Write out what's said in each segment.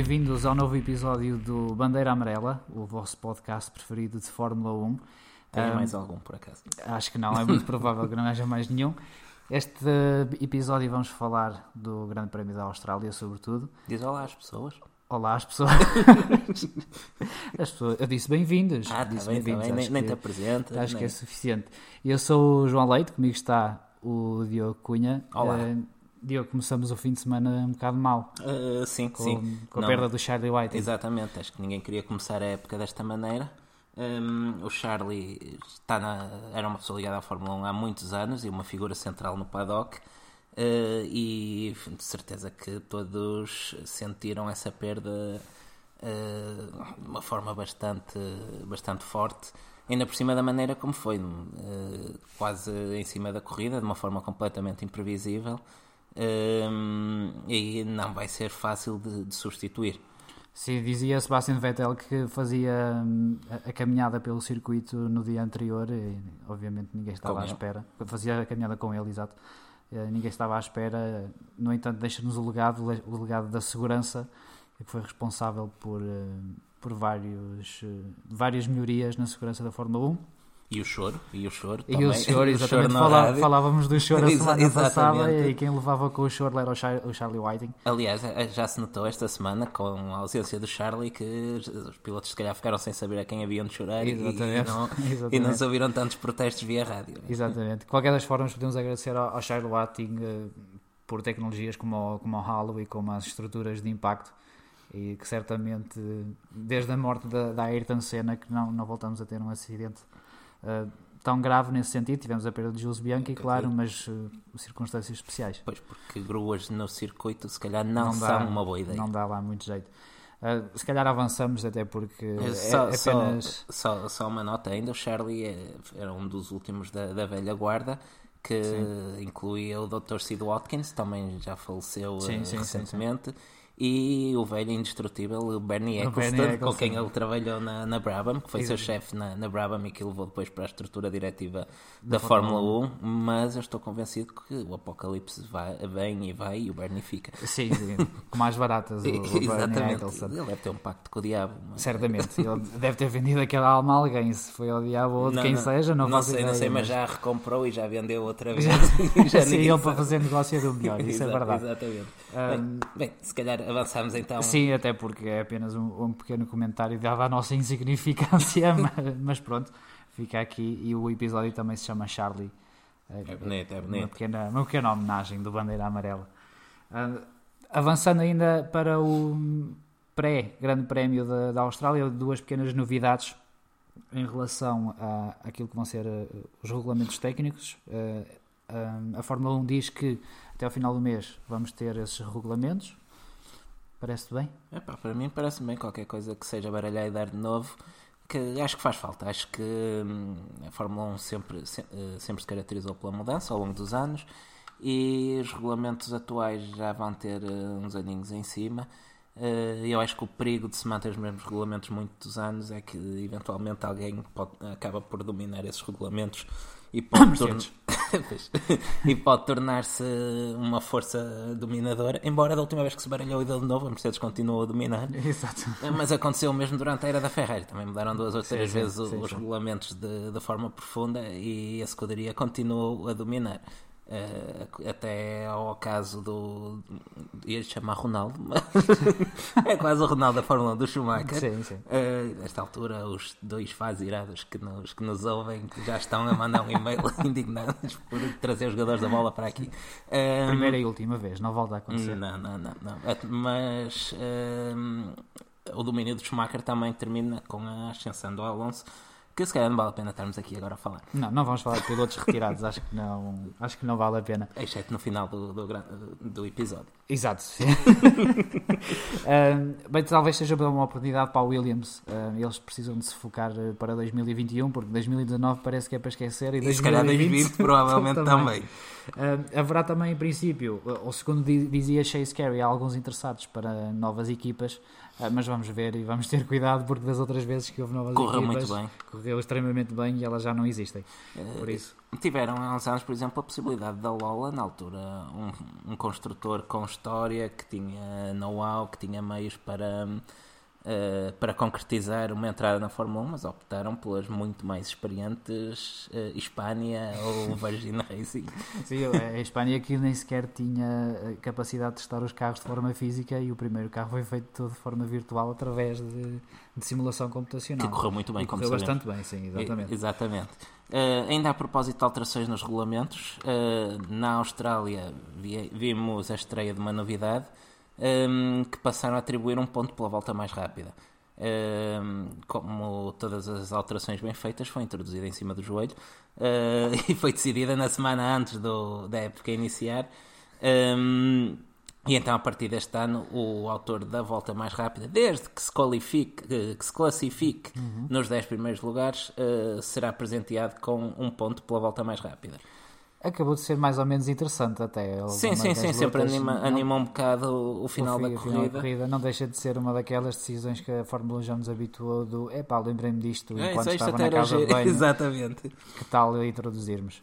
bem-vindos ao novo episódio do Bandeira Amarela, o vosso podcast preferido de Fórmula 1. Tem um, mais algum, por acaso? Acho que não, é muito provável que não haja mais nenhum. Este episódio vamos falar do Grande Prémio da Austrália, sobretudo. Diz olá às pessoas. Olá às pessoas. As pessoas eu disse bem-vindos. Ah, disse tá bem, tá bem. Nem, nem te apresentas. Acho nem... que é suficiente. Eu sou o João Leite, comigo está o Diogo Cunha. Olá. Uh, Diogo, começamos o fim de semana um bocado mal. Uh, sim, com, sim. Com a Não, perda do Charlie White. Exatamente, acho que ninguém queria começar a época desta maneira. Um, o Charlie está na, era uma pessoa ligada à Fórmula 1 há muitos anos e uma figura central no paddock. Uh, e de certeza que todos sentiram essa perda uh, de uma forma bastante, bastante forte, ainda por cima da maneira como foi, quase em cima da corrida, de uma forma completamente imprevisível, um, e não vai ser fácil de, de substituir. Sim, dizia Sebastian Vettel que fazia hum, a, caminhada pelo circuito no dia anterior e obviamente ninguém estava Com à ele. espera. Fazia a caminhada com ele, exato. Eh, Ninguém estava à espera. No entanto, deixa-nos o legado, o legado da segurança, que foi responsável por, eh, por vários, eh, várias melhorias na segurança da Fórmula 1. E o choro, e o choro E também. o choro, exatamente. na Fala- rádio. falávamos do choro a Exa- semana passada exatamente. e quem levava com o choro era o, Char- o Charlie Whiting. Aliás, eh, já se notou esta semana com a ausência do Charlie que os pilotos se calhar ficaram sem saber a quem haviam de chorar e- e Exatamente. não, e não se ouviram tantos protestos via rádio. Exatamente. De qualquer das formas, podemos agradecer ao, ao Charlie Whiting eh, por tecnologias como o, como o Halo e como as estruturas de impacto e que certamente, desde a morte da, da Ayrton Senna, que não, não voltamos a ter um acidente eh, tão grave nesse sentido. Tivemos a perda de Jules Bianchi, claro, mas eh, circunstâncias especiais. Pois, porque gruas no circuito se calhar não, Não dá- são uma boa ideia. Não dá lá muito jeito. Eh, se calhar avançamos, até porque é, Só, é só- apenas. só, só uma nota ainda, o Charlie é- era um dos últimos da, da velha guarda que incluía o Dr. Sid Watkins, também já faleceu Sim, sim, sim, recentemente, e o velho indestrutível o Bernie Eccleston, com quem ele trabalhou na, na Brabham, que foi seu Exato. chefe na, na Brabham e que levou depois para a estrutura diretiva da, Fórmula 1, mas eu estou convencido que o apocalipse vai, vem e vai e o Bernie fica. Sim, sim, com mais baratas. O, o Bernie Eccleston. ele deve ter um pacto com o diabo. mas- Certamente. Ele deve ter vendido aquela alma a alguém, se foi ao diabo ou de Não, quem não, seja, não, não sei, não ideia, sei, mas já recomprou e já vendeu outra vez. Já, sim, ele para fazer negócio do melhor, isso é Exato, verdade. Exatamente. Ahm, bem, bem, se calhar avançamos então. Sim, até porque é apenas um, um pequeno comentário dado a nossa insignificância, mas, mas pronto, fica aqui. E o episódio também se chama Charlie. É bonito, é Uma bonito. pequena, uma pequena homenagem do Bandeira Amarela. Ah, avançando ainda para o pré-Grande Prémio da, da Austrália, duas pequenas novidades em relação a aquilo que vão ser ah, os regulamentos técnicos. Ah, a Fórmula 1 diz que até ao final do mês vamos ter esses regulamentos. Parece-te bem? Epá, para mim parece bem qualquer coisa que seja baralhar e dar de novo, que acho que faz falta. Acho que hum, a Fórmula 1 sempre, se- eh, sempre se caracterizou pela mudança ao longo dos anos e os regulamentos atuais já vão ter eh, uns aninhos em cima. Eh, Eu acho que o perigo de se manter os mesmos regulamentos muitos anos é que eventualmente alguém pode- acaba por dominar esses regulamentos e pode, torn- Mercedes. Pois. E pode tornar-se uma força dominadora. Embora da última vez que se baralhou e deu de novo, a Mercedes continuou a dominar. Exato. Mas aconteceu mesmo durante a era da Ferrari. Também mudaram duas ou três sim, vezes sim, os sim. regulamentos de, de forma profunda e a escuderia continuou a dominar. Eh, até ao caso do. ia chamar Ronaldo, mas é quase o Ronaldo da Fórmula 1 do Schumacher. Sim, sim. Eh, nesta altura, os dois fãs irados que nos, que nos ouvem que já estão a mandar um e-mail indignados por trazer os jogadores da bola para aqui. Eh, Primeira e última vez, não volta a acontecer. não, não, não, não. Mas hum, o domínio do Schumacher também termina com a ascensão do Alonso, que se calhar não vale a pena estarmos aqui agora a falar. Não, não vamos falar de pilotos retirados, acho que não, acho que não vale a pena. Exceto no final do, do, do episódio. Exato. Ahm, bem, talvez seja uma oportunidade para a Williams. Ahm, eles precisam de se focar eh, para 2021, porque 2019 parece que é para esquecer e, E se calhar 2020 provavelmente também. Ahm, haverá também, em princípio, ou segundo di- dizia Chase Carey, há alguns interessados para novas equipas. Uh, mas vamos ver e vamos ter cuidado porque das outras vezes que houve novas Correu equipas, muito bem. correu extremamente bem e elas já não existem. Por isso, Tiveram há uns anos, por exemplo, a possibilidade da Lola, na altura, um, um construtor com história, que tinha know-how, que tinha meios para, eh, para concretizar uma entrada na Fórmula 1, mas optaram pelas muito mais experientes uh, Hispânia ou Virgin Racing. Sim, a Espanha que nem sequer tinha capacidade de testar os carros de forma física e o primeiro carro foi feito todo de forma virtual através de, de simulação computacional. Que correu muito bem, E como correu bastante bem, sim, exatamente. E- Exatamente. Eh, ainda a propósito de alterações nos regulamentos, eh, na Austrália vi- vimos a estreia de uma novidade ehm, que passaram a atribuir um ponto pela volta mais rápida. Ehm, como todas as alterações bem feitas, foi introduzida em cima do joelho eh, e foi decidida na semana antes do- da época iniciar. Ehm, e então, a partir deste ano, o autor da volta mais rápida, desde que se qualifique, que se classifique nos 10 primeiros lugares, eh, será presenteado com um ponto pela volta mais rápida. Acabou de ser mais ou menos interessante até. Sim, sim, sim, sempre anima, não- anima um bocado o, o final o da corrida. corrida não deixa de ser uma daquelas decisões que a Fórmula 1 já nos habituou do epá, lembrei-me disto É, enquanto estava na casa de banho, Exatamente. que tal introduzirmos?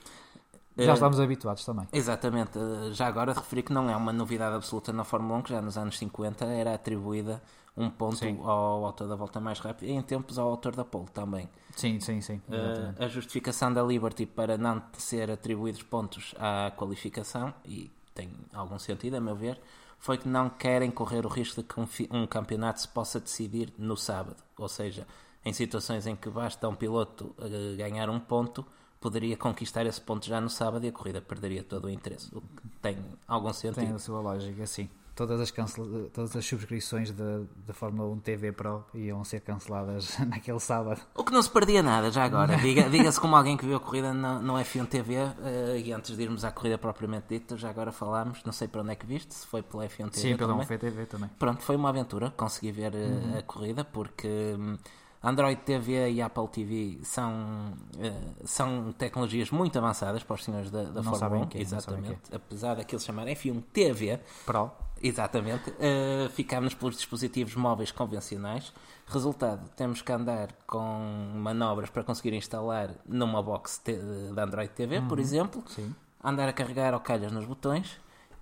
Já Eh, estamos habituados também. Exatamente. Eh, Já agora referi que não é uma novidade absoluta na Fórmula 1, que já nos anos 50 era atribuída um ponto Sim. ao autor da volta mais rápida e em tempos ao autor da pole também. Sim, sim, sim. Exatamente. a justificação da Liberty para não ser atribuídos pontos à qualificação, e tem algum sentido a meu ver, foi que não querem correr o risco de que um, campeonato se possa decidir no sábado. Ou seja, em situações em que basta um piloto eh, ganhar um ponto, poderia conquistar esse ponto já no sábado e a corrida perderia todo o interesse. O que tem algum Tem sentido. a sua lógica, sim. Todas as, cancela- todas as subscrições da Fórmula 1 TV Pro iam ser canceladas naquele sábado. O que não se perdia nada, já agora. Diga- Diga-se como alguém que viu a corrida no, no F1 TV eh, e antes de irmos à corrida propriamente dita, já agora falámos, não sei para onde é que viste, se foi pela F1 TV Sim, pela também. 1 TV também. Pronto, foi uma aventura, consegui ver eh, a corrida porque hum, Android TV e Apple TV são, eh, são tecnologias muito avançadas para os senhores da, da Não Fórmula sabem 1, o que é, que é. exatamente. Apesar daquilo se chamar F1 TV, Pro. Exatamente. Uh, ficámos pelos dispositivos móveis convencionais. Resultado, temos que andar com manobras para conseguir instalar numa box de Android TV, por exemplo. Sim. Andar a carregar ao calhas nos botões.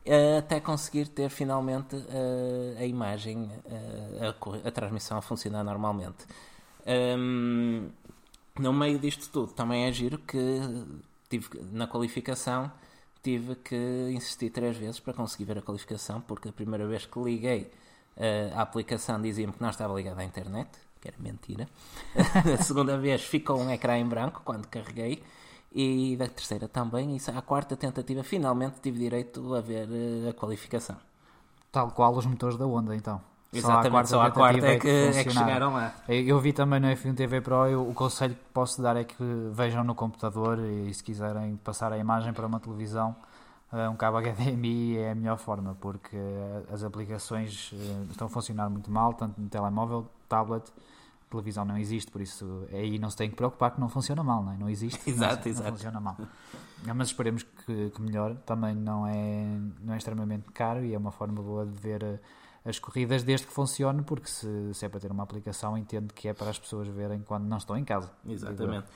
uh, até conseguir ter finalmente uh, a imagem, a, a transmissão a funcionar normalmente. Um, no meio disto tudo, também é giro que tive que- na qualificação tive que insistir três vezes para conseguir ver a qualificação, porque a primeira vez que liguei eh, a aplicação dizia-me que não estava ligada à internet, que era mentira. a segunda vez ficou um ecrã em branco quando carreguei. E da terceira também, e à quarta tentativa finalmente tive direito a ver eh, a qualificação. Tal qual os motores da Honda, então. Exatamente, só à quarta é que, é que chegaram lá. Eu eu vi também no F1 TV Pro, eu- o conselho que posso dar é que vejam no computador e se quiserem passar a imagem para uma televisão, eh, um cabo HDMI é a melhor forma, porque eh, as aplicações eh, estão a funcionar muito mal, tanto no telemóvel, tablet, televisão não existe, por isso aí não se tem que preocupar que não funciona mal, não, é? não existe, Exato, não, exato. não funciona mal. Mas esperemos que, que melhore, também não é, não é extremamente caro e é uma forma boa de ver as corridas desde que funcione, porque se, se é para ter uma aplicação, entendo que é para as pessoas verem quando não estão em casa. Exatamente.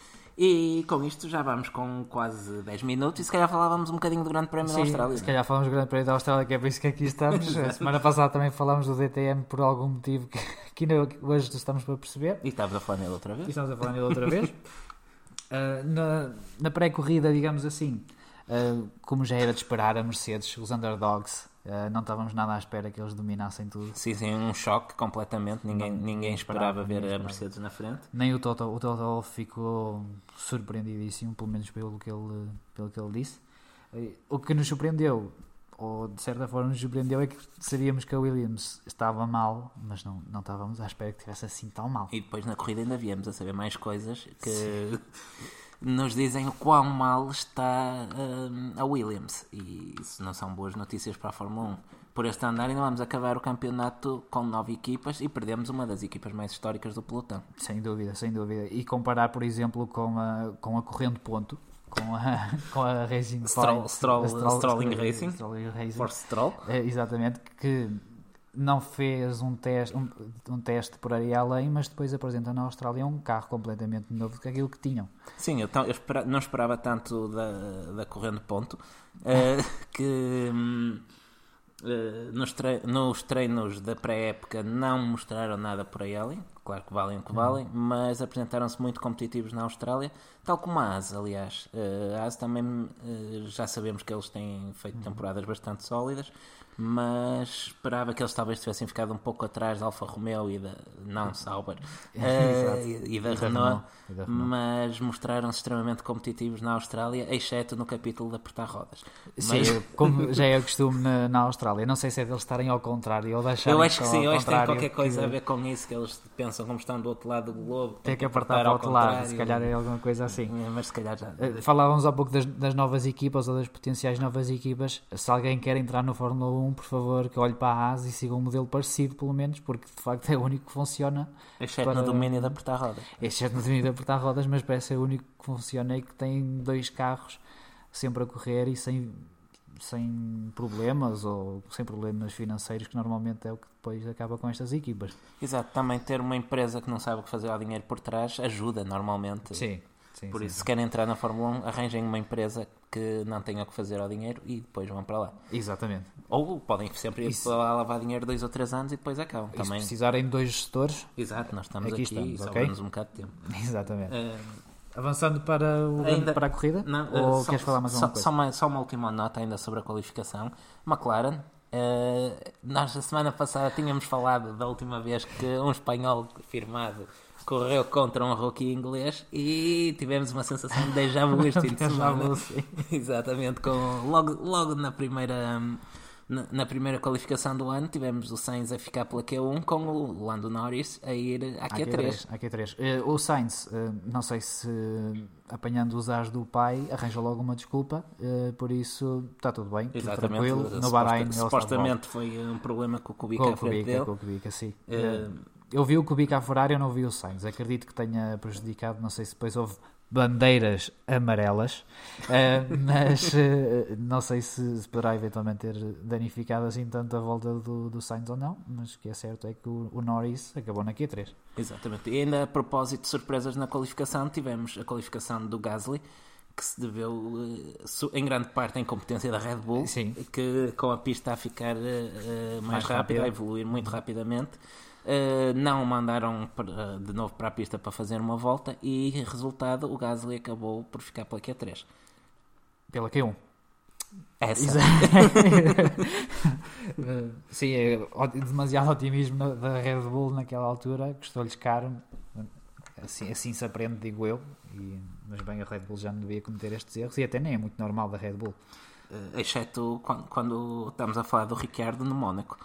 E com isto já vamos com quase 10 minutos e se calhar falávamos um bocadinho do Grande Prémio da Sim, Austrália. se calhar falamos do Grande Prémio da Austrália, que é por isso que aqui estamos. A semana passada também falámos do DTM por algum motivo que, que ainda hoje estamos para perceber. E estava a falar nele outra E vez. estamos a falar nele outra vez. Ah, na na pré-corrida, digamos assim, ah, como já era de esperar, a Mercedes, os underdogs, ah, não estávamos nada à espera que eles dominassem tudo. Sim, sim, um choque completamente. Ninguém, Não, ninguém esperava, esperava ver ninguém a esperava. Mercedes na frente. Nem o Toto, o Toto ficou surpreendidíssimo, pelo menos pelo que ele, pelo que ele disse. Eh, O que nos surpreendeu, ou de certa forma nos surpreendeu, é que sabíamos que a Williams estava mal, mas não, não estávamos à espera que estivesse assim tão mal. E depois na corrida ainda viemos a saber mais coisas que nos dizem o quão mal está hum, a Williams. E isso não são boas notícias para a Fórmula 1. Por este andar ainda vamos acabar o campeonato com nove equipas e perdemos uma das equipas mais históricas do pelotão. Sem dúvida, sem dúvida. E comparar, por exemplo, com a, com a corrente ponto, com a, com a Racing Stroll- Point, Stroll- a Strolling Racing. Strolling Racing. Force Stroll. É, exatamente, que não fez um teste, um, um teste por aí além, mas depois apresenta na Austrália um carro completamente novo do que aquilo que tinham. Sim, eu, eu espera, não esperava tanto da, da correndo ponto uh, que hum, uh, nos, tre nos, treinos da pré-época não mostraram nada por aí além, claro que valem o que valem, uhum. mas apresentaram-se muito competitivos na Austrália, tal como a AS, aliás. Uh, a AS também já sabemos que eles têm feito uhum. temporadas bastante sólidas, mas esperava que eles talvez tivessem ficado um pouco atrás da Alfa Romeo e da não Sauber uh, e, e, da, e Renault, Renault, mas mostraram-se extremamente competitivos na Austrália, exceto no capítulo de apertar rodas. Sim, mas... como já é o costume na, na, Austrália, não sei se é deles estarem ao contrário ou deixarem Eu acho que sim, eu acho que tem qualquer coisa que... a ver com isso, que eles pensam como estão do outro lado do globo. Tem que apertar para o outro lado, se calhar é alguma coisa assim. É, mas se calhar já. Eh, falávamos há pouco das, das novas equipas ou das potenciais novas equipas. Se alguém quer entrar no Fórmula 1, por favor, que olhe para a ASA e siga um modelo parecido, pelo menos, porque de facto é o único que funciona. Exceto para... no domínio de apertar rodas. Exceto no domínio de apertar rodas, mas parece ser o único que funciona e que tem dois carros sempre a correr e sem, sem problemas ou sem problemas financeiros, que normalmente é o que depois acaba com estas equipas. Exato, também ter uma empresa que não sabe o que fazer ao dinheiro por trás ajuda normalmente. Sim. Sim, Por sim, isso, sim. se querem entrar na Fórmula 1, arranjem uma empresa que não tenha o que fazer ao dinheiro e depois vão para lá. Exatamente. Ou podem sempre ir para lá lavar dinheiro dois ou três anos e depois acabam. E Também... se precisarem de dois gestores... Exato, nós estamos aqui, aqui estamos, okay? um bocado de tempo. Exatamente. Uh... Avançando para, o, ainda, para a corrida? Não, ou só, queres falar mais só, uma coisa? Só uma, só uma última nota ainda sobre a qualificação. McLaren, uh, nós a semana passada tínhamos falado da última vez que um espanhol firmado correu contra um rookie inglês e tivemos uma sensação de déjà vu este fim de semana. Exatamente, com, logo, logo na primeira na, na, primeira qualificação do ano tivemos o Sainz a ficar pela Q1 com o Lando Norris a ir à Q3. À Q3. Uh, o Sainz, uh, não sei se apanhando os as do pai, arranja logo uma desculpa, uh, por isso está tudo bem, Exatamente. tranquilo. No Bahrein, supostamente foi um problema com o Kubica com o Kubica, com o Kubica, sim. Eu vi o Kubica a Ferrari, eu não vi o Sainz. Acredito que tenha prejudicado, não sei se depois houve bandeiras amarelas, uh, mas uh, não sei se, poderá eventualmente ter danificado assim tanto a volta do, do Sainz ou não, mas o que é certo é que o, o Norris acabou na Q3. Exatamente. E ainda a propósito de surpresas na qualificação, tivemos a qualificação do Gasly, que se deveu uh, em grande parte à incompetência da Red Bull, Sim. que com a pista a ficar mais, mais rápida, a evoluir muito rapidamente Uh, não mandaram de novo para a pista para fazer uma volta e, resultado, o Gasly acabou por ficar pela Q3. Pela Q1. Essa. Sim, é demasiado otimismo da Red Bull naquela altura, custou-lhes caro. Assim, assim se aprende, digo eu. E, mas bem, a Red Bull já não devia cometer estes erros e até nem é muito normal da Red Bull. Uh, exceto quando, quando estamos a falar do Ricciardo no Mónaco.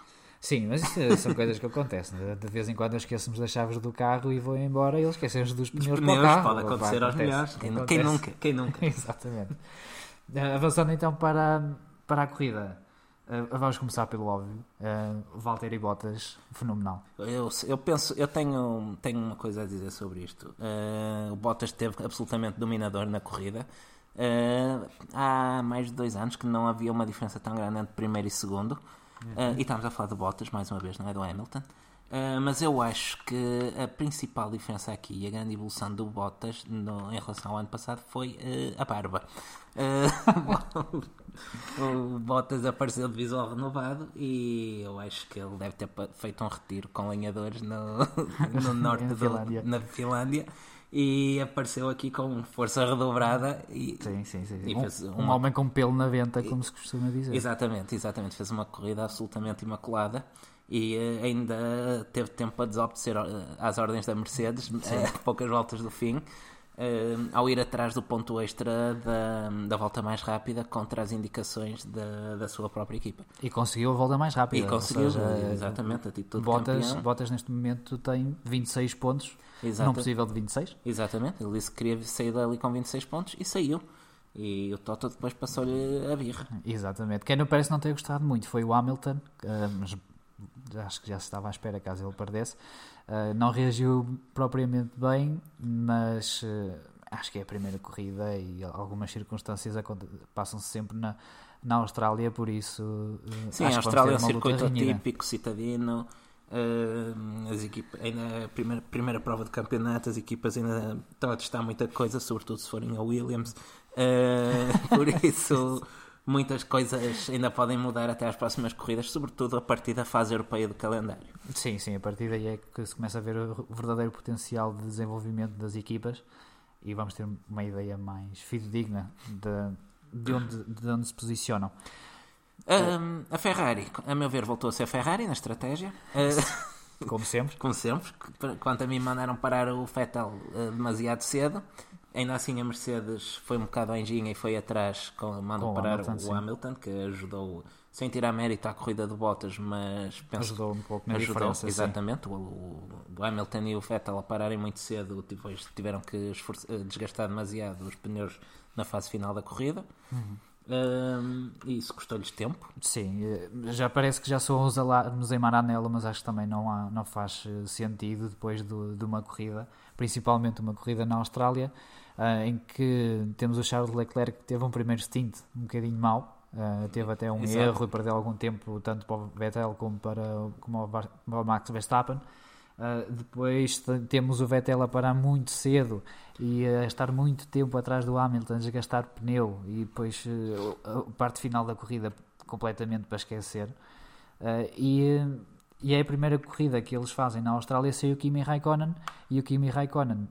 Sim, mas isso são coisas que acontecem. De vez em quando esquecemos das chaves do carro e vou embora e eles esquecem-se dos pneus, pneus para o carro. Pode acontecer aos melhores. Quem, quem, nunca? Quem nunca? Exatamente. Uh, avançando então para, para a corrida. Uh, vamos começar pelo óbvio. Uh, Valtteri Bottas, fenomenal. Eu, eu penso, eu tenho, tenho uma coisa a dizer sobre isto. Uh, o Bottas esteve absolutamente dominador na corrida. Uh, há mais de dois anos que não havia uma diferença tão grande entre primeiro e segundo. Uh, e estamos a falar de Bottas, mais uma vez, não é do Hamilton. Uh, mas eu acho que a principal diferença aqui e a grande evolução do Bottas no, em relação ao ano passado foi uh, a barba. o Bottas apareceu de visual renovado e eu acho que ele deve ter feito um retiro com lenhadores no, no norte da Finlândia. E apareceu aqui com força redobrada e, sim, sim, sim. E um, uma... um, homem com pelo na venta, como se costuma dizer. Exatamente, exatamente. Fez uma corrida absolutamente imaculada e uh, ainda teve tempo para desobedecer uh, às ordens da Mercedes, uh, poucas voltas do fim. Uh, ao ir atrás do ponto extra da, da volta mais rápida contra as indicações da, da sua própria equipa. E conseguiu a volta mais rápida. E conseguiu, seja, exatamente, a título Bottas. Bottas neste momento tem 26 pontos, Exato. não possível de 26. Exatamente, ele disse que queria sair dali com 26 pontos e saiu. E o Toto depois passou-lhe a birra. Exatamente. Quem não parece não ter gostado muito foi o Hamilton, uh, mas acho que já se estava à espera caso ele perdesse. Uh, não reagiu propriamente bem, mas uh, acho que é a primeira corrida e algumas circunstâncias passam-se sempre na, na Austrália, por isso. Sim, a Austrália é um circuito típico, citadino. Uh, as equipas, ainda a primeira, primeira prova de campeonato, as equipas ainda estão a testar muita coisa, sobretudo se forem a Williams. Uh, por isso, muitas coisas ainda podem mudar até às próximas corridas, sobretudo a partir da fase europeia do calendário. Sim, sim, a partir daí é que se começa a ver o verdadeiro potencial de desenvolvimento das equipas e vamos ter uma ideia mais fidedigna de, de, onde, de onde se posicionam. Um, a Ferrari, a meu ver, voltou a ser a Ferrari na estratégia. Uh, como sempre. Como sempre. Quanto a mim, mandaram parar o Vettel uh, demasiado cedo. Ainda assim, a Mercedes foi um bocado à engenha e foi atrás, com, mandou parar o Hamilton, o Hamilton, que ajudou, sem tirar mérito à corrida de Bottas, mas penso, ajudou um pouco na ajudou, diferença. Exatamente. O, o, Hamilton e o Vettel a pararem muito cedo, depois tiveram que desgastar demasiado os pneus na fase final da corrida. Uhum. Um, isso custou-lhes tempo. Sim, eh, já parece que já sou nos em Maranello, mas acho que também não, há, não faz eh, sentido depois do, de uma corrida, principalmente uma corrida na Austrália, uh, em que temos o Charles Leclerc que teve um primeiro stint um bocadinho mau, uh, teve até um Exato. erro e perdeu algum tempo tanto para o Vettel como para, como para o Max Verstappen. Uh, depois temos o Vettel a parar muito cedo e a estar muito tempo atrás do Hamilton, a desgastar pneu e depois uh, a parte final da corrida completamente para esquecer. Uh, e, e é a primeira corrida que eles fazem na Austrália sem o Kimi Raikkonen e o Kimi Raikkonen,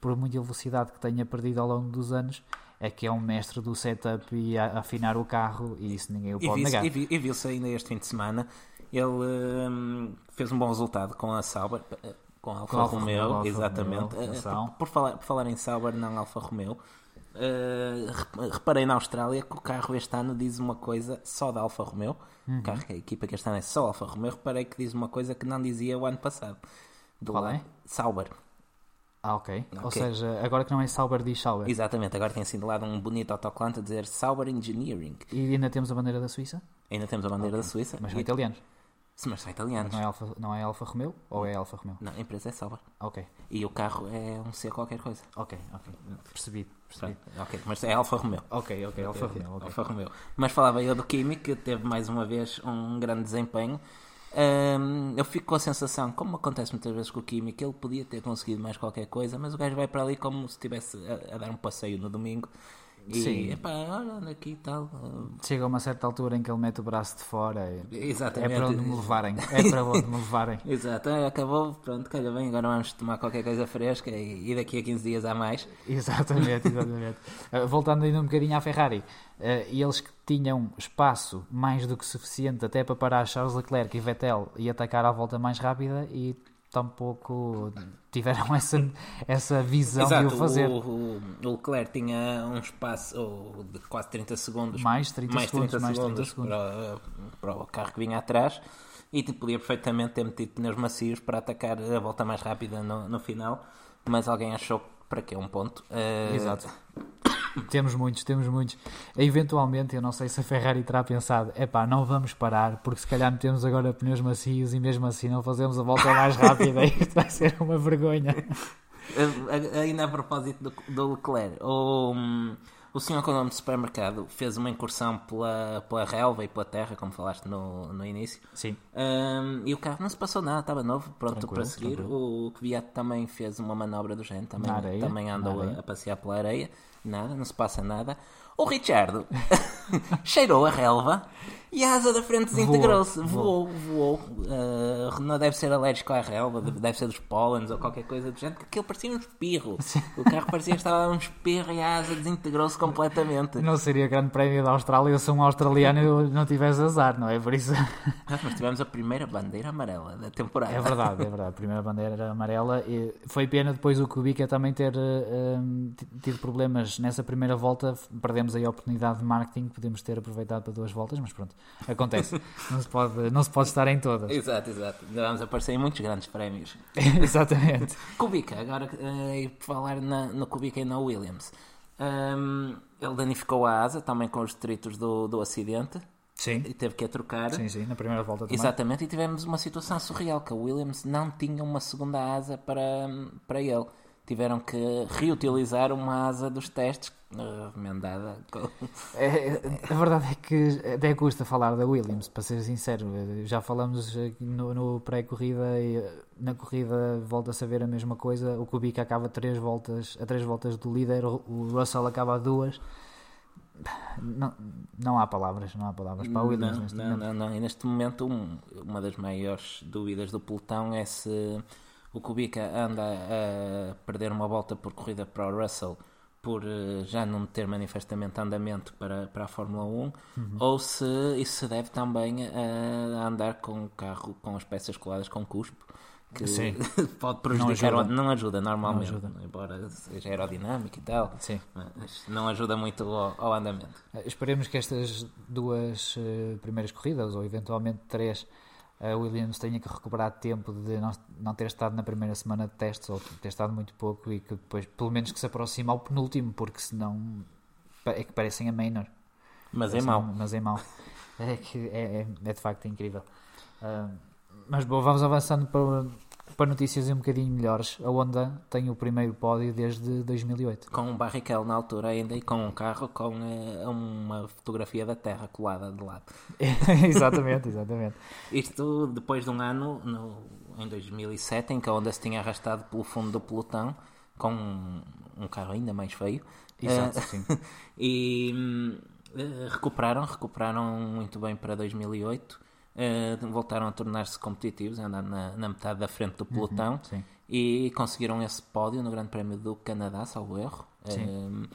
por muita velocidade que tenha perdido ao longo dos anos, é que é um mestre do setup e a, afinar o carro e isso ninguém o pode e negar. E viu-se ainda este fim de semana ele um, fez um bom resultado com a Sauber, com a Alfa, com Romeo, Alfa exatamente. Romeo, uh, por, falar, por falar em Sauber, não Alfa Romeo, uh, reparei na Austrália que o carro este ano diz uma coisa só da Alfa Romeo. Uhum. O carro, a equipa que este ano é só Alfa Romeo. Reparei que diz uma coisa que não dizia o ano passado. Do Qual é? Sauber. Ah, ok. okay. Ou seja, agora que não é Sauber, diz Sauber. Exatamente, agora tem sido lado um bonito autocolante a dizer Sauber Engineering. E ainda temos a bandeira da Suíça? Ainda temos a bandeira okay. da Suíça. Mas são italianos. Mas são italianos. Não é, Alfa, não é Alfa Romeo? Ou é Alfa Romeo? Não, a empresa é Sauber. Ok. E o carro é um C qualquer coisa. Ok, ok. Percebi. percebi. ok, mas é Alfa Romeo. Ok, ok, Alfa Romeo. Okay. Alfa Romeo. Mas falava eu do Kimi, que teve mais uma vez um grande desempenho. Um, eu fico com a sensação, como acontece muitas vezes com o Kimi, que ele podia ter conseguido mais qualquer coisa, mas o gajo vai para ali como se estivesse a, a dar um passeio no domingo e, Sim. Epá, olha, aqui e tal. Chega a uma certa altura em que ele mete o braço de fora. Exatamente. É para onde me levarem. É para onde me levarem. Exato. É, acabou, pronto, calha bem, agora vamos tomar qualquer coisa fresca e, e daqui a 15 dias há mais. Exatamente, exatamente. uh, voltando ainda um bocadinho à Ferrari. Uh, eles que tinham espaço mais do que suficiente até para parar Charles Leclerc e Vettel e atacar à volta mais rápida e tampouco tiveram essa, essa visão Exato, de o fazer. O, o, Leclerc tinha um espaço de quase 30 segundos, mais 30 mais segundos, 30 mais 30 segundos para, para, o carro que vinha atrás e tipo, podia perfeitamente ter metido pneus macios para atacar a volta mais rápida no, no final, mas alguém achou para que um ponto. Uh... Exato. Temos muitos, temos muitos. Eventualmente, eu não sei se a Ferrari terá pensado: é pá, não vamos parar, porque se calhar metemos agora pneus macios e mesmo assim não fazemos a volta mais rápida. Isto vai ser uma vergonha. Ainda a propósito do, do Leclerc, o, o senhor com o nome de supermercado fez uma incursão pela, pela relva e pela terra, como falaste no, no início. Sim. Um, e o carro não se passou nada, estava novo, pronto tranquilo, para seguir. Tranquilo. O Kvyat também fez uma manobra do género, também, também andou a, a passear pela areia nada, não se passa nada. O Richard cheirou a relva e a asa da frente desintegrou-se. Voou, voou. Uh, não deve ser alérgico à relva, deve ser dos pólenes ou qualquer coisa do género, porque aquilo parecia um espirro. O carro parecia que estava um espirro e a asa desintegrou-se completamente. Não seria grande prémio da Austrália, sou um australiano não tivesse azar, não é? Por isso. Mas tivemos a primeira bandeira amarela da temporada. É verdade, é verdade. A primeira bandeira amarela. E foi pena depois o Kubica também ter uh, tido problemas nessa primeira volta. Perdemos aí a oportunidade de marketing, podemos ter aproveitado para duas voltas, mas pronto acontece. não, se pode, não se pode estar em todas. Exato, exato. Vamos aparecer em muitos grandes prémios. Exatamente. Kubica, agora uh, falar na, no Kubica e na Williams. Um, ele danificou a asa também com os detritos do, do acidente. Sim. E teve que a trocar. Sim, sim, na primeira volta também. Exatamente, e tivemos uma situação surreal, que a Williams não tinha uma segunda asa para, para ele. Tiveram que reutilizar uma asa dos testes uh, remendada. Com... É, a verdade é que até custa falar da Williams, para ser sincero. Já falamos no, no pré-corrida e na corrida volta-se a ver a mesma coisa. O Kubica acaba três voltas, a três voltas do líder, o Russell acaba a duas. Não, não há palavras, não há palavras para a Williams não, neste não, momento. Não, não, E neste momento um, uma das maiores dúvidas do pelotão é se o Kubica anda a perder uma volta por corrida para o Russell por uh, já não ter manifestamente andamento para, para a Fórmula 1 uhum. ou se isso se deve também a, a andar com o carro com as peças coladas com cuspo que Sim. pode prejudicar, Não ajuda. não ajuda normalmente, Não ajuda. embora seja aerodinâmico e tal, Sim. mas não ajuda muito ao, ao andamento. Eh, Esperemos que estas duas eh, primeiras corridas, ou eventualmente três, a Williams tenha que recuperar tempo de não, não ter estado na primeira semana de testes ou ter estado muito pouco e que depois, pelo menos, que se aproxime ao penúltimo, porque senão é que parecem a Maynard. Mas é mau. Mas é mau. É, que é, é, é de facto incrível. Ah, mas bom, vamos avançando para, para notícias um bocadinho melhores. A Honda tem o primeiro pódio desde 2008. Com um barricel na altura ainda e com um carro com eh, uma fotografia da Terra colada de lado. exatamente, exatamente. Isto depois de um ano, no, em 2007, em que a Honda se tinha arrastado pelo fundo do pelotão com um, um carro ainda mais feio. Exato, Eh, sim. e eh, recuperaram, recuperaram muito bem para 2008. Eh, voltaram a tornar-se competitivos, a andar na, na metade da frente do pelotão Sim. e conseguiram esse pódio no Grande Prémio do Canadá, salvo erro, eh,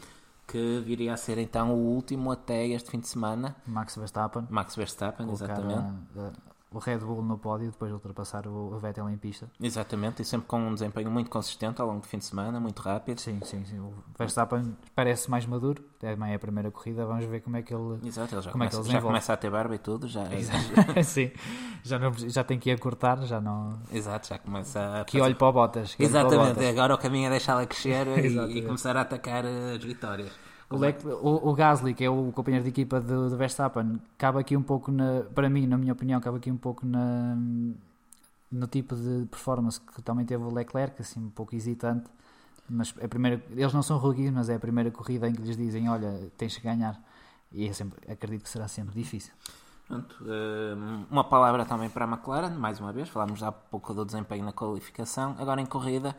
que viria a ser então o último até este fim de semana. Max Verstappen. Max Verstappen, colocar exatamente. a- a- o Red Bull no pódio depois de ultrapassar o, Vettel em pista. Exatamente, e sempre com um desempenho muito consistente ao longo do fim de semana, muito rápido. Sim, sim, sim. O Verstappen parece mais maduro. Também é a primeira corrida. Vamos ver como é que ele. Exato, ele já, Como é que começa, ele já começa a ter barba e tudo, já, sim, já, não, já tem que ir a cortar. Já não. exato, já começa a Que olhe para o Bottas. para o Exatamente, Bottas. agora o caminho é deixá-la crescer e, Exatamente. e começar a atacar eh, as vitórias. O, o, o Gasly, que é o companheiro de equipa do, do Verstappen, cabe aqui um pouco, na, para mim, na minha opinião, cabe aqui um pouco na, no tipo de performance que também teve o Leclerc, assim, um pouco hesitante. Mas é a primeira, eles não são rookies, mas é a primeira corrida em que lhes dizem: Olha, tens que ganhar. E é sempre, acredito que será sempre difícil. Pronto, eh, uma palavra também para a McLaren, mais uma vez, falámos há pouco do desempenho na qualificação. Agora em corrida,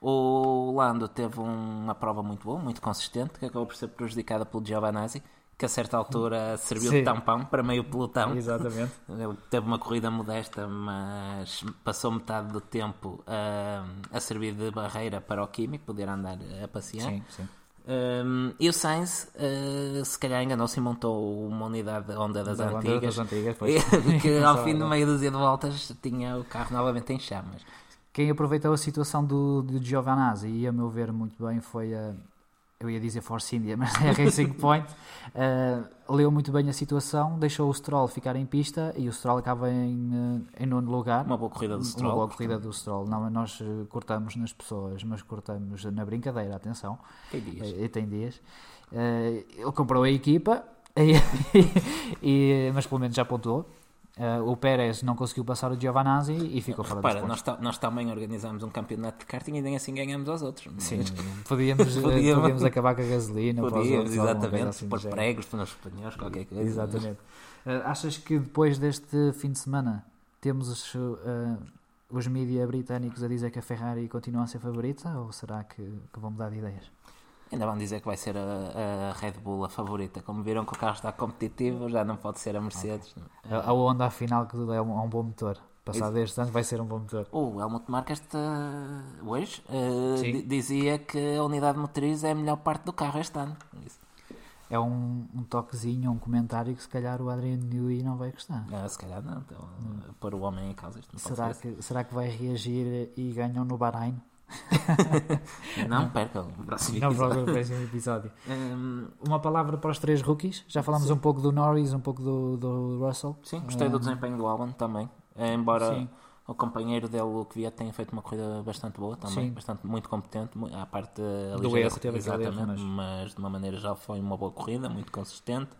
o Lando teve uma prova muito boa, muito consistente, que acabou por ser prejudicada pelo Giovanazzi, que a certa altura serviu Sim. de tampão para meio pelotão. Exatamente. Teve uma corrida modesta, mas passou metade do tempo a, a servir de barreira para o Kimi poder andar a passear. Sim, sim. Um, e o Sainz, uh, se calhar enganou-se e montou uma unidade Honda das Da antigas, das antigas, que ao fim de meia dúzia de voltas tinha o carro novamente em chamas. Quem aproveitou a situação do, do Giovanazzi e a meu ver muito bem foi a. Eu ia dizer Force India, mas é Racing Point. Uh, leu muito bem a situação, deixou o Stroll ficar em pista e o Stroll acaba em, uh, em nono lugar. Uma boa corrida do Uma Stroll. boa corrida do Stroll. Não, nós uh, cortamos nas pessoas, mas cortamos na brincadeira, atenção. Quem diz? E tem dias. Uh, ele comprou a equipa, e, e- mas pelo menos já pontuou. Uh, o Pérez não conseguiu passar o Giovanazzi e ficou fora dos Repara, pontos. nós, ta- nós também organizámos um campeonato de karting e nem assim ganhamos aos outros. Sim, Mas podíamos, eh, Podíamos. podíamos acabar com a gasolina Podíamos, exatamente, assim pôr pregos nos pneus, qualquer coisa. Exatamente. Eh, achas que depois deste fim de semana temos os, eh, os mídia britânicos a dizer que a Ferrari continua a ser favorita ou será que, que vão mudar de ideias? Ainda vão dizer que vai ser a, a Red Bull a favorita. Como viram que o carro está competitivo, já não pode ser a Mercedes. A, a Honda, afinal, que é um, é um bom motor. Passado este ano, vai ser um bom motor. O Helmut Marko esta, hoje eh, Sim. di- dizia que a unidade motriz é a melhor parte do carro este ano. Isso. É um, um toquezinho, um comentário que se calhar o Adrian Newey não vai gostar. Ah, se calhar não, então, pôr o homem em causa isto não Será ser que, será que vai reagir e ganham no Bahrein? Não, perca o próximo Não, episódio. o próximo episódio. Uma palavra para os três rookies. Já falámos um pouco do Norris, um pouco do, do Russell. sim, gostei do Ah, desempenho do Albon também. Eh, Embora Sim. o companheiro dele, o Kvyat, tenha feito uma corrida bastante boa também, Sim. bastante, muito competente. À parte Do erro, teve aquele erro, exatamente, mas- mas... de uma maneira geral foi uma boa corrida, muito consistente.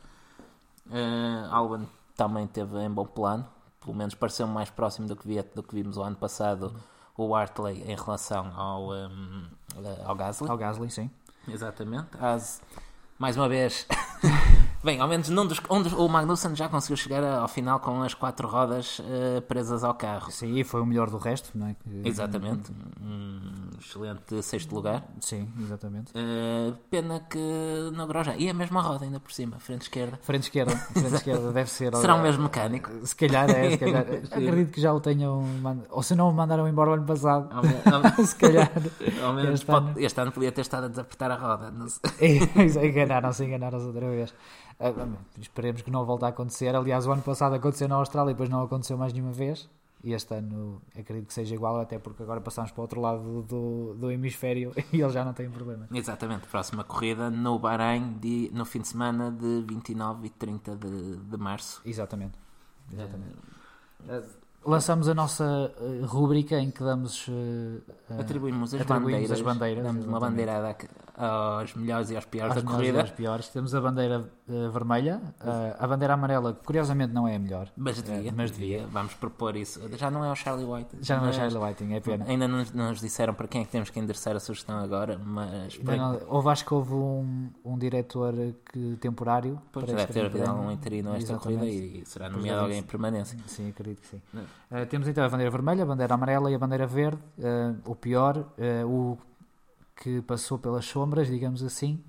Albon também teve em bom plano, pelo menos pareceu mais próximo do que, via, do que vimos o ano passado. O Hartley em relação ao, ehm, eh, ao Gasly. Ao Gasly, sim. Exatamente. As, mais uma vez. Bem, ao menos num dos, dos, o Magnussen já conseguiu chegar ao final com as quatro rodas uh, presas ao carro. Sim, e foi o melhor do resto, não é? Exatamente. Um excelente sexto lugar. Sim, exatamente. Uh, pena que no Grosjean. E a mesma roda ainda por cima, frente esquerda. Frente esquerda, frente esquerda deve ser. Será o mesmo mecânico? Se calhar é, se calhar. Acredito que já o tenham. Ou se não o mandaram embora o ano passado. Ao se calhar. ao menos Este pode- ano. este ano podia ter estado a desapertar a roda. Sei. É, enganaram-se, enganaram-se outra vez. Esperemos que não volte a acontecer. Aliás, o ano passado aconteceu na Austrália e depois não aconteceu mais nenhuma vez. E este ano acredito que seja igual, até porque agora passamos para o outro lado do, do hemisfério e eles já não têm problemas. Exatamente, próxima corrida no Bahrein de- no fim de semana de 29 e 30 de, de março. Exatamente. Exatamente. Ah, lançamos a nossa eh, rúbrica em que damos. eh, Atribuímos as atribuímos bandeiras, as bandeiras, damos uma bandeirada aos melhores e aos piores da e corrida, às piores. Temos a bandeira eh, vermelha, eh, a bandeira amarela, que curiosamente não é a melhor. mas devia, mas devia. Vamos propor isso. Já não é o Charlie White. Já não é mas Charlie Whiting, é pena. Ainda não nos, não nos disseram para quem é que temos que endereçar a sugestão agora, mas Ainda não- Houve, acho que houve um, um diretor que, temporário. Pois, para deve ter havido algum interino nesta Exatamente. corrida e será Pois nomeado deve alguém em permanência. Sim, acredito que sim. Eh, temos então a bandeira vermelha, a bandeira amarela e a bandeira verde. O pior, o que passou pelas sombras, digamos assim.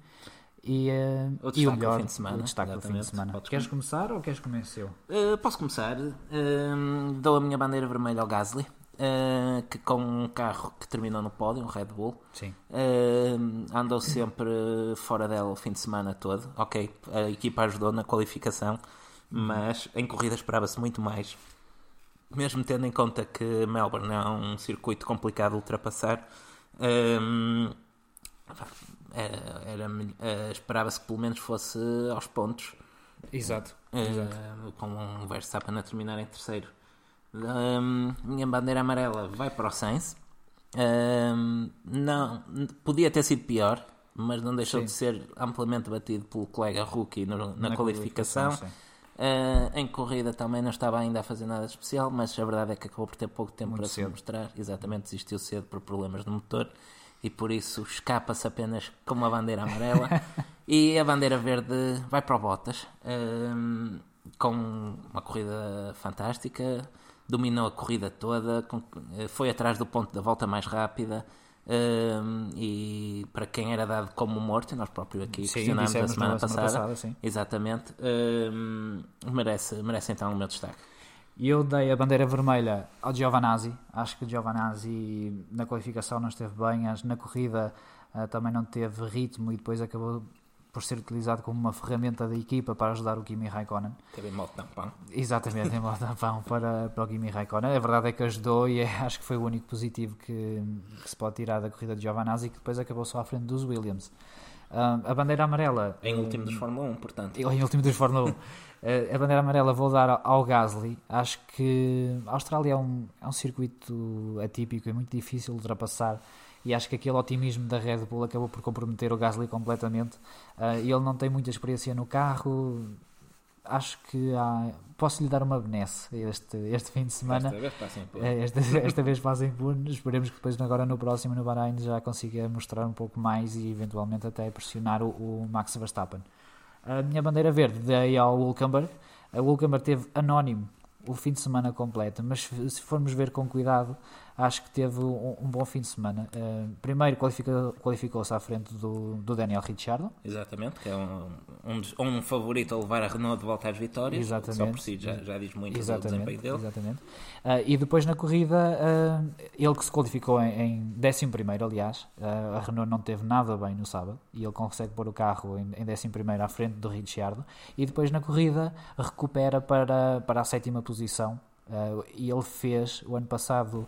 E, eh, O e o melhor, de semana, o destaque do fim de semana. Podes Queres começar ou queres começar eu? Uh, posso começar? Uh, dou a minha bandeira vermelha ao Gasly, uh, que com um carro que terminou no pódio, um Red Bull, uh, andou sempre fora dela o fim de semana todo. Ok, a equipa ajudou na qualificação, mas em corrida esperava-se muito mais. Mesmo tendo em conta que Melbourne é um circuito complicado de ultrapassar, um, era, era mel- uh, esperava-se que pelo menos fosse aos pontos. Exato. Uh, com um Verstappen a terminar em terceiro. Um, minha bandeira amarela vai para o Sainz. Um, não, podia ter sido pior, mas não deixou Sim. de ser amplamente batido pelo colega Rookie no- na, qualificação. sim. Uh, em corrida também não estava ainda a fazer nada de especial, mas a verdade é que acabou por ter pouco tempo Muito para se cedo. mostrar. Exatamente, desistiu cedo por problemas no motor e por isso escapa-se apenas com uma bandeira amarela. e a bandeira verde vai para o Bottas, um, com uma corrida fantástica. Dominou a corrida toda, eh, foi atrás do ponto da volta mais rápida. Um, e para quem era dado como morto, nós próprio aqui Sim, questionámos a semana na semana passada. Exatamente. Hum, merece, merece então o meu destaque. E eu dei a bandeira vermelha ao Giovanazzi. Acho que o Giovanazzi na qualificação não esteve bem, acho na corrida ah, também não teve ritmo e depois acabou por ser utilizado como uma ferramenta da equipa para ajudar o Kimi Raikkonen. Teve modo tampão. Exatamente, em modo tampão para, para o Kimi Raikkonen. A verdade é que ajudou e é- acho que foi o único positivo que, que se pode tirar da corrida de Giovanazzi, que depois acabou só à frente dos Williams. Ah, a bandeira amarela Em último dos Fórmula 1, portanto. em último dos Fórmula 1. Eh, a bandeira amarela vou dar ao- Gasly. Acho que a Austrália é um, é um circuito atípico e muito difícil de ultrapassar. E acho que aquele otimismo da Red Bull acabou por comprometer o Gasly completamente. Eh, ele não tem muita experiência no carro. Acho que há... posso lhe dar uma benesse este, este fim de semana. Desta vez passem por- É, Esta, esta vez fazem impune. Esperemos que depois, agora no próximo, no Bahrein, já consiga mostrar um pouco mais e eventualmente até pressionar o, o Max Verstappen. A minha bandeira verde dei ao Hulkenberg. A Hulkenberg teve anónimo o fim de semana completo, mas se formos ver com cuidado, acho que teve um, um bom fim de semana. Uh, primeiro qualificou-se à frente do, do Daniel Ricciardo. Exatamente, que é um, um, um favorito a levar a Renault de volta às vitórias. Exatamente. Só por si já, já diz muito do desempenho dele. exatamente. Ah, e depois na corrida, ah, ele que se qualificou em, em 11, aliás, ah, a Renault não teve nada bem no sábado e ele consegue pôr o carro em, em 11 à frente do Ricciardo. E depois na corrida recupera para, para a sétima posição. E ele fez o ano passado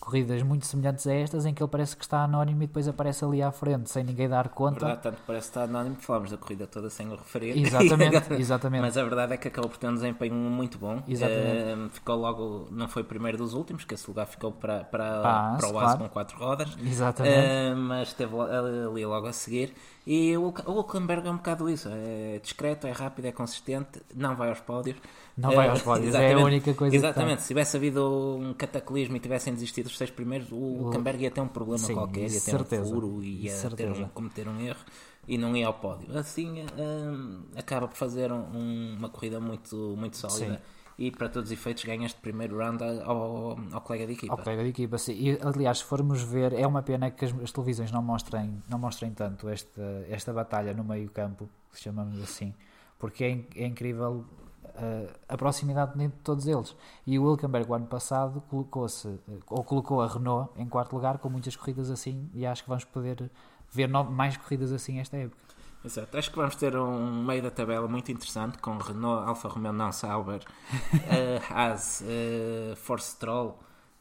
corridas muito semelhantes a estas em que ele parece que está anónimo e depois aparece ali à frente sem ninguém dar conta. Verdade, tanto parece estar anónimo que falámos da corrida toda sem o referir. Exatamente, exatamente. Mas a verdade é que acabou por ter um desempenho muito bom. Exatamente. Eh, ficou logo, não foi o primeiro dos últimos, que esse lugar ficou para, para, Paz, para o claro. Aço com quatro rodas. Exatamente. Eh, mas esteve ali logo a seguir. E o Hulk- o Hulkenberg é um bocado isso: é discreto, é rápido, é consistente, não vai aos pódios. Não vai Eh, aos pódios, é a única coisa que Exatamente, se tivesse havido um cataclismo e tivessem desistido dos seis primeiros, o Hulkenberg ia ter um problema Sim, qualquer, ia ter certeza. um furo, ia ter um, cometer um erro e não ia ao pódio. Assim, hum, acaba por fazer um- uma corrida muito, muito sólida. Sim. E para todos os efeitos ganha este primeiro round ao, ao colega de equipa. ao colega de equipa. sim. E, aliás, se formos ver, é uma pena que as, as televisões não mostrem, não mostrem tanto esta, esta batalha no meio campo, se chamamos assim, porque é, é incrível uh, a proximidade de todos eles. E o Wilkenberg, o ano passado, colocou-se, uh, ou colocou a Renault em quarto lugar, com muitas corridas assim, e acho que vamos poder ver mais corridas assim esta época. Exato. Acho que vamos ter um meio da tabela muito interessante com Renault, Alfa Romeo, não Sauber, uh, Haas, uh, Force Stroll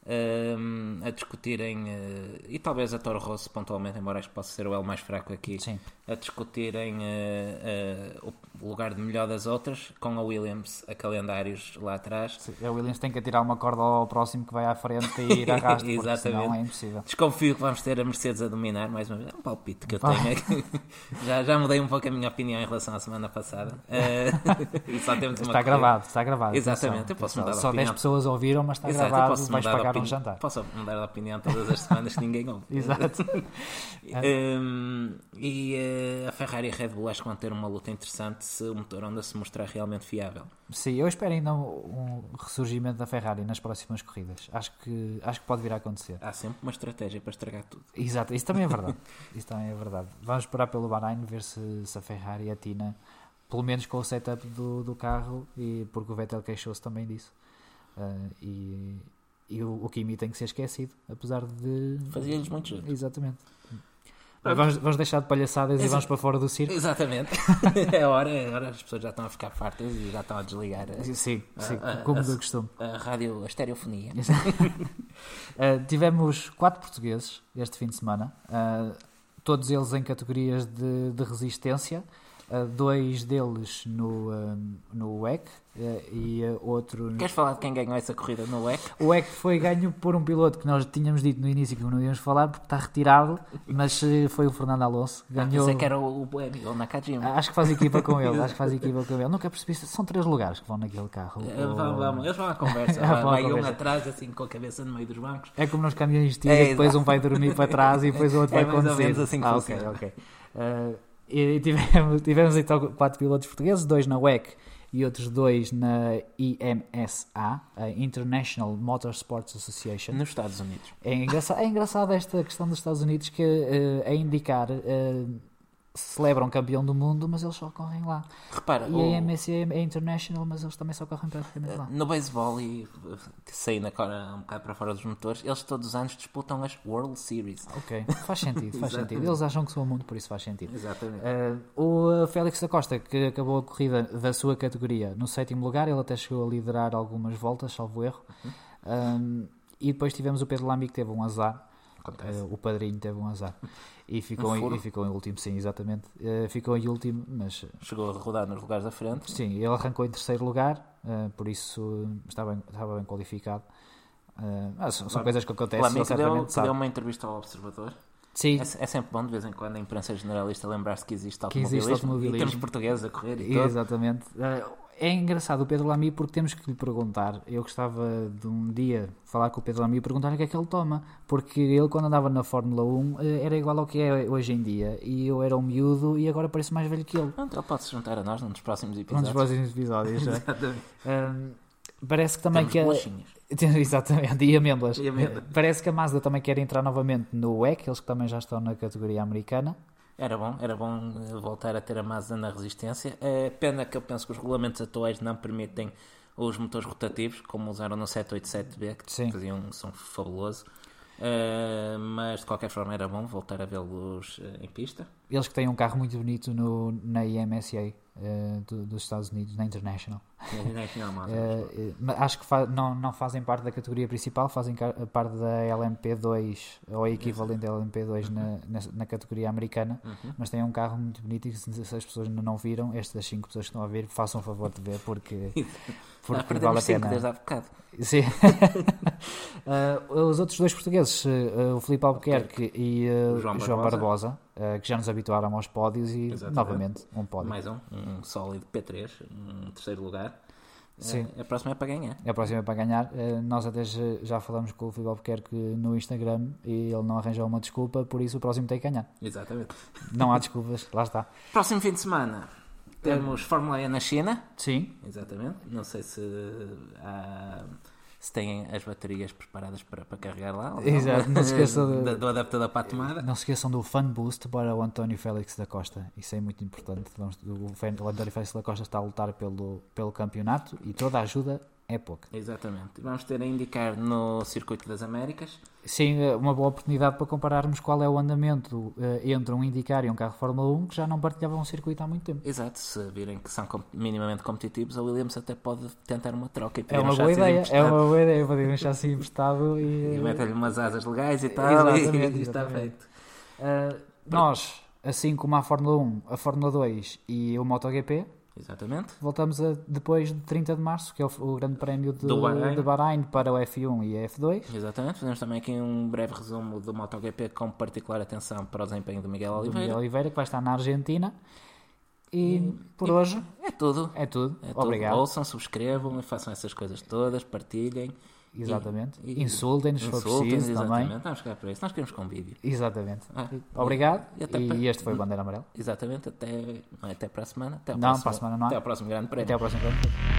um, a discutirem, uh, e talvez a Toro Rosso pontualmente, embora acho que possa ser o L mais fraco aqui, Sim. A discutirem uh, uh, o lugar de melhor das outras, com a Williams a calendários lá atrás. A Williams tem que atirar uma corda ao próximo que vai à frente e ir a porque Exatamente. senão é impossível. Desconfio que vamos ter a Mercedes a dominar mais uma vez. É um palpite que eu tenho. aqui. já, já mudei um pouco a minha opinião em relação à semana passada. Eh, e só temos uma Está corrida. gravado, está gravado. Exatamente, atenção, eu posso mudar Só 10 opinião. pessoas ouviram, mas está Exato, gravado, posso vais pagar um jantar. Posso mudar de opinião todas as semanas que ninguém ouve. Exato. Um, e eh, a Ferrari e a Red Bull acho que vão ter uma luta interessante se o motor Honda se mostrar realmente fiável. Sim, eu espero ainda um, um ressurgimento da Ferrari nas próximas corridas. Acho que, acho que pode vir a acontecer. Há sempre uma estratégia para estragar tudo. Exato, isso também é verdade. isso também é verdade. Vamos esperar pelo Bahrein ver se, se a Ferrari atina, pelo menos com o setup do, do carro, e porque o Vettel queixou-se também disso. Ah, e e o, o Kimi tem que ser esquecido, apesar de. Fazia-lhes muito jeito. Exatamente. Vamos, vamos deixar de palhaçadas e Exa- vamos para fora do circo. Exatamente. é hora, é hora. As pessoas já estão a ficar fartas e já estão a desligar a, Sim, sim, ah, como ah, do costume. a rádio, a estereofonia. Uh, tivemos quatro portugueses este fim de semana, uh, todos eles em categorias de, de resistência, uh, dois deles no, um, no WEC uh, e uh, outro. Queres falar de quem ganhou essa corrida no WEC? O WEC foi ganho por um piloto que nós tínhamos dito no início que não íamos falar porque está retirado, mas uh, foi o Fernando Alonso. Ganhou. Pensei que era o, Buemi, o Nakajima. Acho que faz equipa com ele, acho que faz equipa com ele. Nunca percebi, são três lugares que vão naquele carro. Eh, vamos, vamos, eles vão à conversa. Ah, vai um atrás, assim, com a cabeça no meio dos bancos. É como nos caminhões de tiro, É, depois exato. um vai dormir para trás e depois o outro É vai ou conduzir. assim ah, ok, ok. E tivemos, tivemos então quatro pilotos portugueses, dois na WEC e outros dois na IMSA, a International Motorsports Association. Nos Estados Unidos. É engraçado, é engraçado esta questão dos Estados Unidos que uh, a indicar uh, celebram campeão do mundo, mas eles só correm lá. Repara, E o- a IMSA é international, mas eles também só correm praticamente lá. no beisebol e uh, saindo agora um bocado para fora dos motores, eles todos os anos disputam as World Series. Ok, faz sentido, faz sentido. Eles acham que são o mundo, por isso faz sentido. Exatamente. Uh, o uh, Félix da Costa, que acabou a corrida da sua categoria no sétimo lugar, ele até chegou a liderar algumas voltas, salvo erro. Um, e depois tivemos o Pedro Lamy, que teve um azar. Acontece. Uh, o padrinho teve um azar. E ficou, Um em, e ficou em último, sim, exatamente. Uh, ficou em último, mas Chegou a rodar nos lugares da frente. sim, ele arrancou em terceiro lugar, uh, por isso estava, bem, estava bem qualificado. Ah, são, são coisas que acontecem, que deu, que deu uma entrevista ao Observador. Sim, É, é sempre bom de vez em quando a imprensa generalista lembrar-se que existe Que existe automobilismo, automobilismo. e temos portugueses a correr e. Exatamente. Eh, É engraçado o Pedro Lamy porque temos que lhe perguntar. Eu gostava de um dia falar com o Pedro Lamy e perguntar o que é que ele toma. Porque ele, quando andava na Fórmula 1, eh, era igual ao que é hoje em dia. E eu era um miúdo e agora pareço mais velho que ele. Pronto, ele pode se juntar a nós num dos próximos Um episódios. dos próximos episódios. já. Exatamente. Ahm, parece que também Temos que. a-. Exatamente, e amêndoas. E amêndoas. Parece que a Mazda também quer entrar novamente no WEC, eles que também já estão na categoria americana. Era bom, era bom eh, voltar a ter a Mazda na resistência. É pena que eu penso que os regulamentos atuais não permitem os motores rotativos, como usaram no 787B, que Sim. faziam um som fabuloso. Eh, mas de qualquer forma era bom voltar a vê-los eh, em pista. Eles que têm um carro muito bonito no, na IMSA eh, do- dos Estados Unidos, na International. Não, Mazda. Eh, eh, mas acho que fa- não, não fazem parte da categoria principal, fazem parte da LMP2 ou a equivalente da LMP2 na, na, na categoria americana, Uhum. mas têm um carro muito bonito e se, se as pessoas ainda não viram, estas 5 pessoas que estão a ver, façam o favor de ver porque, porque Ah, vale a pena. desde há bocado. Sim. Eh, os outros dois portugueses, o Filipe Albuquerque e João o João Barbosa. Eh, que já nos habituaram aos pódios e Exatamente. novamente um pódio. Mais um, um sólido P3, um terceiro lugar. Sim. A, próxima é para ganhar. A próxima é para ganhar. Eh, Nós até já já falamos com o Filipe Albuquerque no Instagram e ele não arranjou uma desculpa, por isso o próximo tem que ganhar. Exatamente. Não há desculpas, lá está. Próximo fim de semana temos Fórmula E na China. Sim, Exatamente. Não sei se, há- se têm as baterias preparadas para, para carregar lá. Exato, não se esqueça de- do, do adaptador para a tomada. não se esqueçam do Fan Boost para o António Félix da Costa. Isso é muito importante. Vamos- O o António Félix da Costa está a lutar pelo, pelo campeonato e toda a ajuda é pouca. Exatamente. Vamos ter a indicar no Circuito das Américas. Sim, é uma boa oportunidade para compararmos qual é o andamento eh, entre um IndyCar e um carro Fórmula 1 que já não partilhavam um circuito há muito tempo. Exato, se virem que são minimamente competitivos, a Williams até pode tentar uma troca e É pedir um uma boa chassi ideia, é uma boa ideia. Poder um chassi emprestado E e. metem-lhe umas asas legais e tal, Exatamente, e está exatamente. feito. Eh, nós, assim como a Fórmula 1, a Fórmula 2 e o MotoGP, Exatamente. voltamos a, depois de 30 de março, que é o, o Grande Prémio de, Do Bahrein. de Bahrein para o F1 e a F2. Exatamente. Fazemos também aqui um breve resumo do MotoGP com particular atenção para o desempenho do Miguel do Oliveira. Miguel Oliveira, que vai estar na Argentina. E por hoje É tudo. é tudo. É tudo. Obrigado. Ouçam, subscrevam, façam essas coisas todas, partilhem. Exatamente. E- e- Insultem-nos se for preciso também. exatamente. Vamos ficar para isso. Nós queremos convívio. Exatamente. Ah, Obrigado. e para- este foi o Bandeira Amarela. Exatamente. Até, é até para a semana. Até Não, próximo- para a semana não há. Até ao próximo grande prémio. Até ao próximo. Grande Prémio.